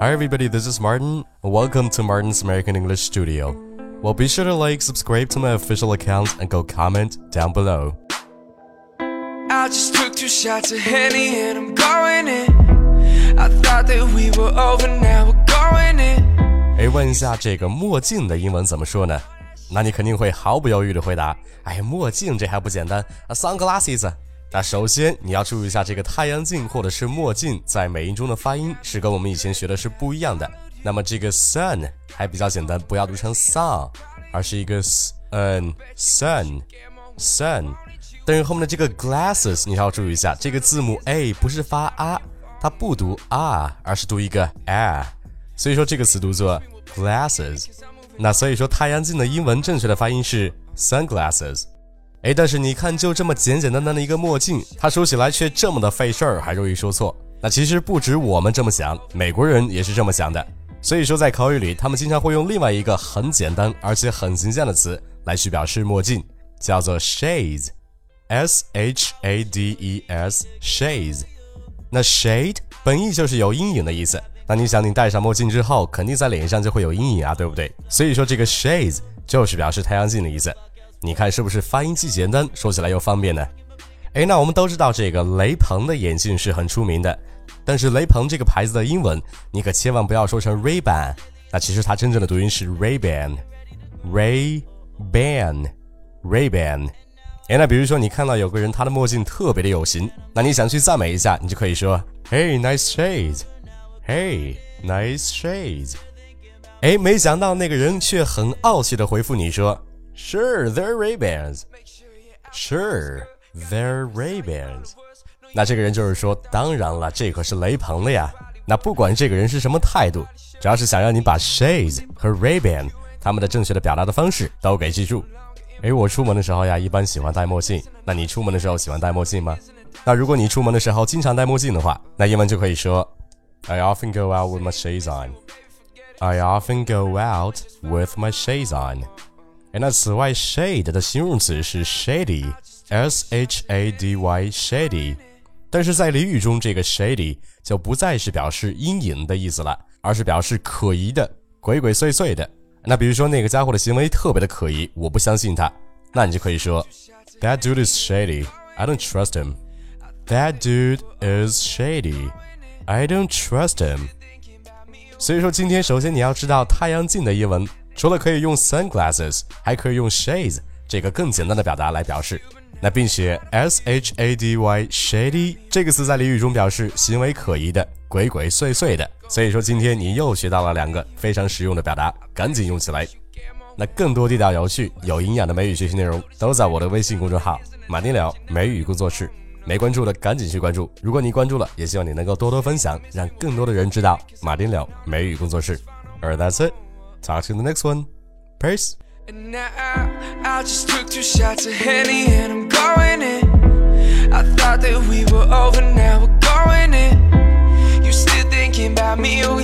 Hi everybody, this is Martin. Welcome to Martin's American English Studio. Well, be sure to like, subscribe to my official account, and go comment down below. I just took two shots of Henny and I'm going in. I thought that we were over, now we're going in. 哎，问一下这个墨镜的英文怎么说呢？那你肯定会毫不犹豫的回答：哎，墨镜这还不简单啊，sunglasses。 那首先你要注意一下，这个太阳镜或者是墨镜在美音中的发音是跟我们以前学的是不一样的。那么这个 sun 还比较简单，不要读成 sun，而是一个 sun sun sun。但是后面的这个 glasses 你要注意一下，这个字母 a 不是发啊，它不读啊，而是读一个 a，所以说这个词读作 glasses。那所以说太阳镜的英文正确的发音是 sunglasses。哎，但是你看，就这么简简单单的一个墨镜，它说起来却这么的费事儿，还容易说错。那其实不止我们这么想，美国人也是这么想的。所以说，在口语里，他们经常会用另外一个很简单而且很形象的词来去表示墨镜，叫做 shades，s h a d e s，shades。那 shade 本意就是有阴影的意思。那你想，你戴上墨镜之后，肯定在脸上就会有阴影啊，对不对？所以说，这个 shades 就是表示太阳镜的意思。你看是不是发音既简单，说起来又方便呢？哎，那我们都知道这个雷朋的眼镜是很出名的，但是雷朋这个牌子的英文你可千万不要说成 Ray Ban，那其实它真正的读音是 Ray Ban，Ray Ban，Ray Ban。哎，那比如说你看到有个人他的墨镜特别的有型，那你想去赞美一下，你就可以说 Hey nice shades，Hey nice shades。哎，没想到那个人却很傲气的回复你说。Sure, they're Ray-Bans. Sure, they're Ray-Bans. 那这个人就是说，当然了，这可是雷朋的呀。那不管这个人是什么态度，只要是想让你把 Shades 和 Ray-Ban 他们的正确的表达的方式都给记住。诶，我出门的时候呀，一般喜欢戴墨镜。那你出门的时候喜欢戴墨镜吗？那如果你出门的时候经常戴墨镜的话，那英文就可以说，I often go out with my shades on. I often go out with my shades on. 那此外，shade 的形容词是 shady，s h a d y，shady。但是在俚语中，这个 shady 就不再是表示阴影的意思了，而是表示可疑的、鬼鬼祟祟的。那比如说那个家伙的行为特别的可疑，我不相信他，那你就可以说，That dude is shady，I don't trust him。That dude is shady，I don't trust him。所以说，今天首先你要知道太阳镜的英文。除了可以用 sunglasses，还可以用 shades 这个更简单的表达来表示。那并且 s h a d y shady 这个词在俚语中表示行为可疑的、鬼鬼祟祟的。所以说今天你又学到了两个非常实用的表达，赶紧用起来。那更多地道、有趣、有营养的美语学习内容都在我的微信公众号“马丁聊美语工作室”。没关注的赶紧去关注。如果你关注了，也希望你能够多多分享，让更多的人知道马丁聊美语工作室。而 that's it。Talk to you in the next one. Peace. And now I just took two shots of Henny and I'm going in. I thought that we were over, now we're going in. You still thinking about me, oh.